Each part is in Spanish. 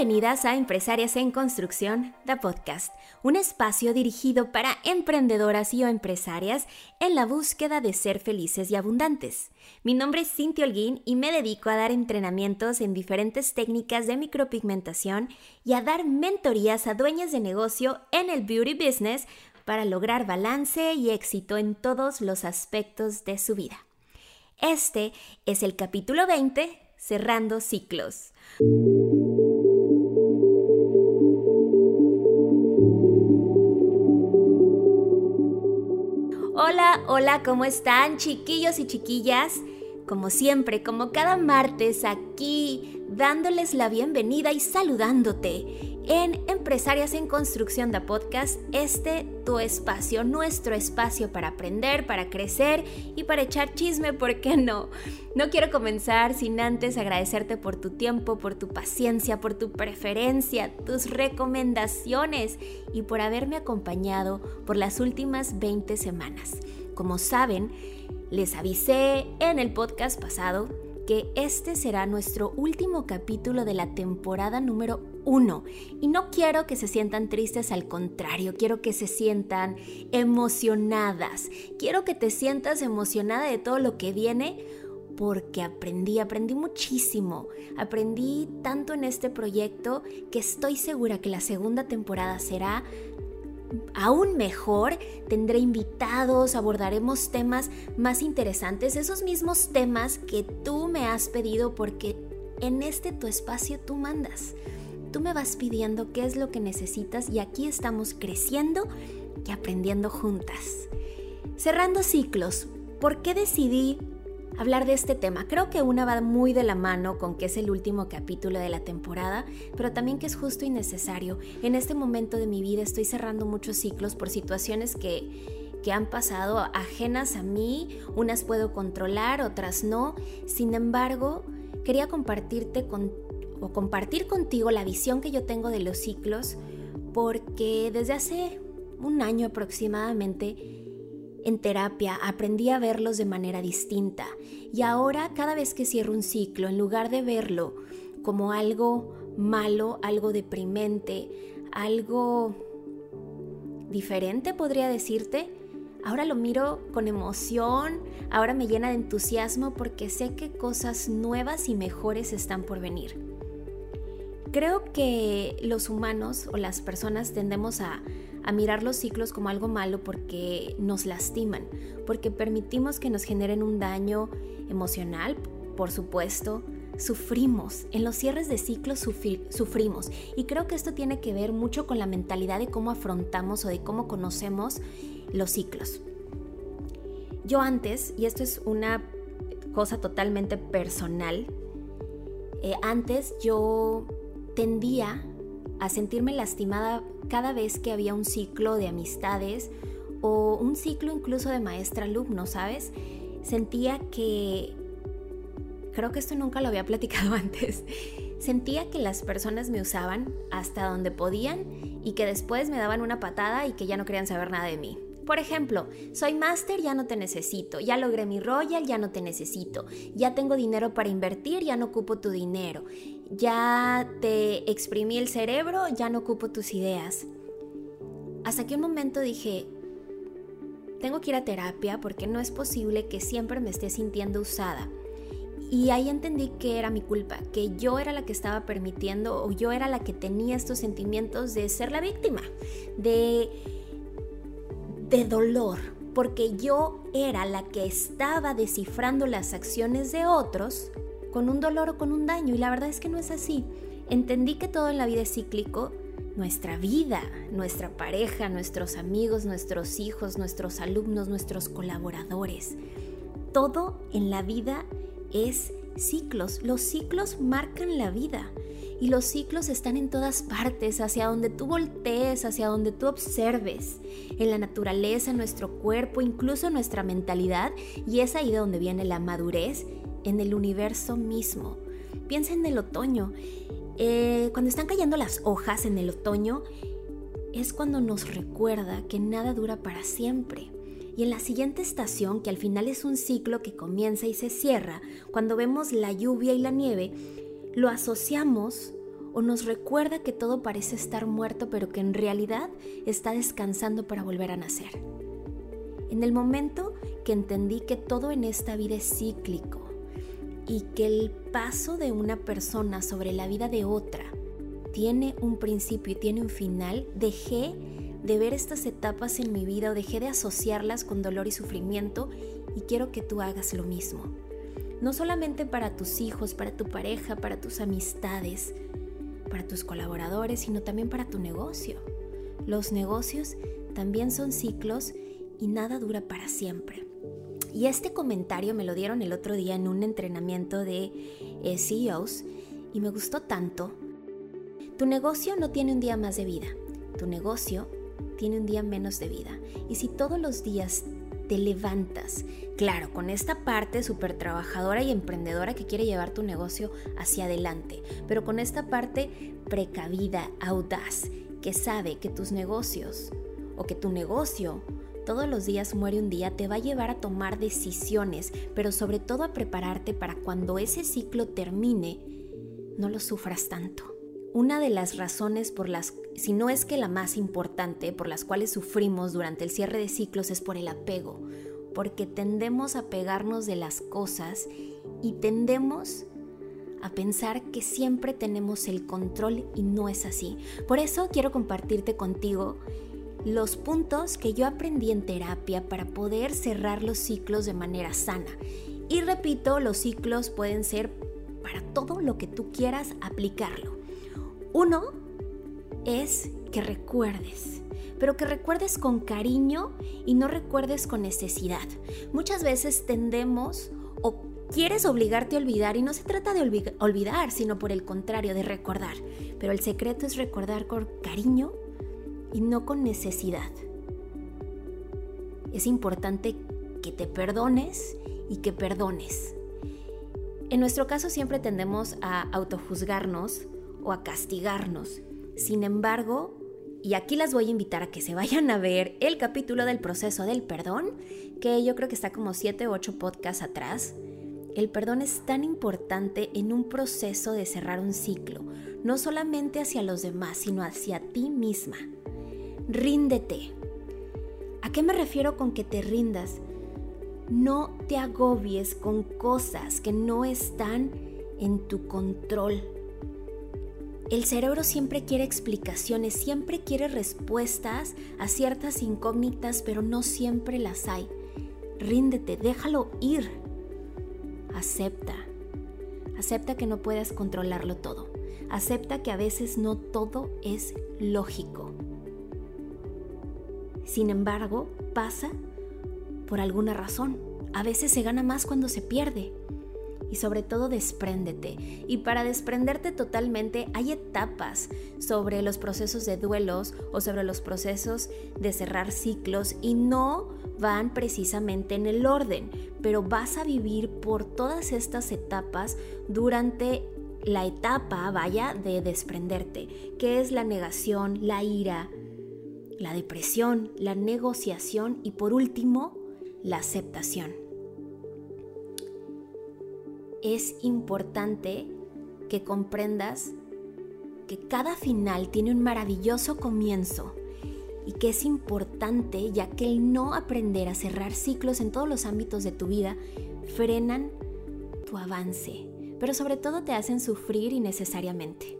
Bienvenidas a Empresarias en Construcción, The Podcast, un espacio dirigido para emprendedoras y o empresarias en la búsqueda de ser felices y abundantes. Mi nombre es Cintia Holguín y me dedico a dar entrenamientos en diferentes técnicas de micropigmentación y a dar mentorías a dueñas de negocio en el beauty business para lograr balance y éxito en todos los aspectos de su vida. Este es el capítulo 20, cerrando ciclos. Hola, ¿cómo están chiquillos y chiquillas? Como siempre, como cada martes aquí, dándoles la bienvenida y saludándote en Empresarias en Construcción de Podcast, este tu espacio, nuestro espacio para aprender, para crecer y para echar chisme, ¿por qué no? No quiero comenzar sin antes agradecerte por tu tiempo, por tu paciencia, por tu preferencia, tus recomendaciones y por haberme acompañado por las últimas 20 semanas. Como saben, les avisé en el podcast pasado que este será nuestro último capítulo de la temporada número uno. Y no quiero que se sientan tristes, al contrario, quiero que se sientan emocionadas. Quiero que te sientas emocionada de todo lo que viene porque aprendí, aprendí muchísimo. Aprendí tanto en este proyecto que estoy segura que la segunda temporada será aún mejor, tendré invitados, abordaremos temas más interesantes, esos mismos temas que tú me has pedido porque en este tu espacio tú mandas. Tú me vas pidiendo qué es lo que necesitas y aquí estamos creciendo y aprendiendo juntas. Cerrando ciclos, ¿por qué decidí hablar de este tema? Creo que una va muy de la mano con que es el último capítulo de la temporada, pero también que es justo y necesario. En este momento de mi vida estoy cerrando muchos ciclos por situaciones que, que han pasado ajenas a mí, unas puedo controlar, otras no. Sin embargo, quería compartirte con o compartir contigo la visión que yo tengo de los ciclos porque desde hace un año aproximadamente en terapia aprendí a verlos de manera distinta y ahora cada vez que cierro un ciclo, en lugar de verlo como algo malo, algo deprimente, algo diferente podría decirte, ahora lo miro con emoción, ahora me llena de entusiasmo porque sé que cosas nuevas y mejores están por venir. Creo que los humanos o las personas tendemos a, mirar los ciclos como algo malo porque nos lastiman, porque permitimos que nos generen un daño emocional, por supuesto, sufrimos, en los cierres de ciclos sufrimos y creo que esto tiene que ver mucho con la mentalidad de cómo afrontamos o de cómo conocemos los ciclos. Yo antes, y esto es una cosa totalmente personal, eh, antes yo tendía a sentirme lastimada cada vez que había un ciclo de amistades o un ciclo incluso de maestra-alumno, ¿sabes? Sentía que... Creo que esto nunca lo había platicado antes. Sentía que las personas me usaban hasta donde podían y que después me daban una patada y que ya no querían saber nada de mí. Por ejemplo, soy máster, ya no te necesito, ya logré mi royal, ya no te necesito, ya tengo dinero para invertir, ya no ocupo tu dinero, ya te exprimí el cerebro, ya no ocupo tus ideas. Hasta que un momento dije, tengo que ir a terapia porque no es posible que siempre me esté sintiendo usada. Y ahí entendí que era mi culpa, que yo era la que estaba permitiendo o yo era la que tenía estos sentimientos de ser la víctima, de de dolor, porque yo era la que estaba descifrando las acciones de otros con un dolor o con un daño, y la verdad es que no es así. Entendí que todo en la vida es cíclico, nuestra vida, nuestra pareja, nuestros amigos, nuestros hijos, nuestros alumnos, nuestros colaboradores. Todo en la vida es ciclos. Los ciclos marcan la vida. Y los ciclos están en todas partes, hacia donde tú voltees, hacia donde tú observes, en la naturaleza, nuestro cuerpo, incluso nuestra mentalidad, y es ahí de donde viene la madurez, en el universo mismo. Piensa en el otoño. Eh, cuando están cayendo las hojas en el otoño, es cuando nos recuerda que nada dura para siempre. Y en la siguiente estación, que al final es un ciclo que comienza y se cierra, cuando vemos la lluvia y la nieve, lo asociamos o nos recuerda que todo parece estar muerto pero que en realidad está descansando para volver a nacer. En el momento que entendí que todo en esta vida es cíclico y que el paso de una persona sobre la vida de otra tiene un principio y tiene un final, dejé de ver estas etapas en mi vida o dejé de asociarlas con dolor y sufrimiento y quiero que tú hagas lo mismo. No solamente para tus hijos, para tu pareja, para tus amistades, para tus colaboradores, sino también para tu negocio. Los negocios también son ciclos y nada dura para siempre. Y este comentario me lo dieron el otro día en un entrenamiento de eh, CEOs y me gustó tanto. Tu negocio no tiene un día más de vida, tu negocio tiene un día menos de vida. Y si todos los días te levantas, claro, con esta parte súper trabajadora y emprendedora que quiere llevar tu negocio hacia adelante, pero con esta parte precavida, audaz, que sabe que tus negocios o que tu negocio todos los días muere un día te va a llevar a tomar decisiones, pero sobre todo a prepararte para cuando ese ciclo termine, no lo sufras tanto. Una de las razones por las, si no es que la más importante, por las cuales sufrimos durante el cierre de ciclos es por el apego, porque tendemos a pegarnos de las cosas y tendemos a pensar que siempre tenemos el control y no es así. Por eso quiero compartirte contigo los puntos que yo aprendí en terapia para poder cerrar los ciclos de manera sana. Y repito, los ciclos pueden ser para todo lo que tú quieras aplicarlo. Uno es que recuerdes, pero que recuerdes con cariño y no recuerdes con necesidad. Muchas veces tendemos o quieres obligarte a olvidar y no se trata de olvidar, sino por el contrario, de recordar. Pero el secreto es recordar con cariño y no con necesidad. Es importante que te perdones y que perdones. En nuestro caso siempre tendemos a autojuzgarnos o a castigarnos. Sin embargo, y aquí las voy a invitar a que se vayan a ver el capítulo del proceso del perdón, que yo creo que está como 7 u 8 podcasts atrás. El perdón es tan importante en un proceso de cerrar un ciclo, no solamente hacia los demás, sino hacia ti misma. Ríndete. ¿A qué me refiero con que te rindas? No te agobies con cosas que no están en tu control. El cerebro siempre quiere explicaciones, siempre quiere respuestas a ciertas incógnitas, pero no siempre las hay. Ríndete, déjalo ir. Acepta. Acepta que no puedas controlarlo todo. Acepta que a veces no todo es lógico. Sin embargo, pasa por alguna razón. A veces se gana más cuando se pierde. Y sobre todo despréndete. Y para desprenderte totalmente hay etapas sobre los procesos de duelos o sobre los procesos de cerrar ciclos y no van precisamente en el orden, pero vas a vivir por todas estas etapas durante la etapa, vaya, de desprenderte, que es la negación, la ira, la depresión, la negociación y por último, la aceptación. Es importante que comprendas que cada final tiene un maravilloso comienzo y que es importante ya que el no aprender a cerrar ciclos en todos los ámbitos de tu vida frenan tu avance, pero sobre todo te hacen sufrir innecesariamente.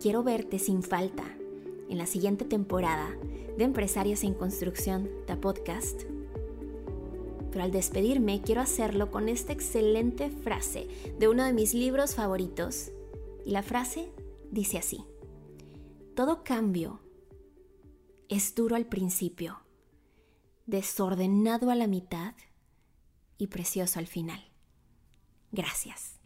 Quiero verte sin falta en la siguiente temporada de Empresarias en Construcción, The Podcast. Pero al despedirme quiero hacerlo con esta excelente frase de uno de mis libros favoritos. Y la frase dice así. Todo cambio es duro al principio, desordenado a la mitad y precioso al final. Gracias.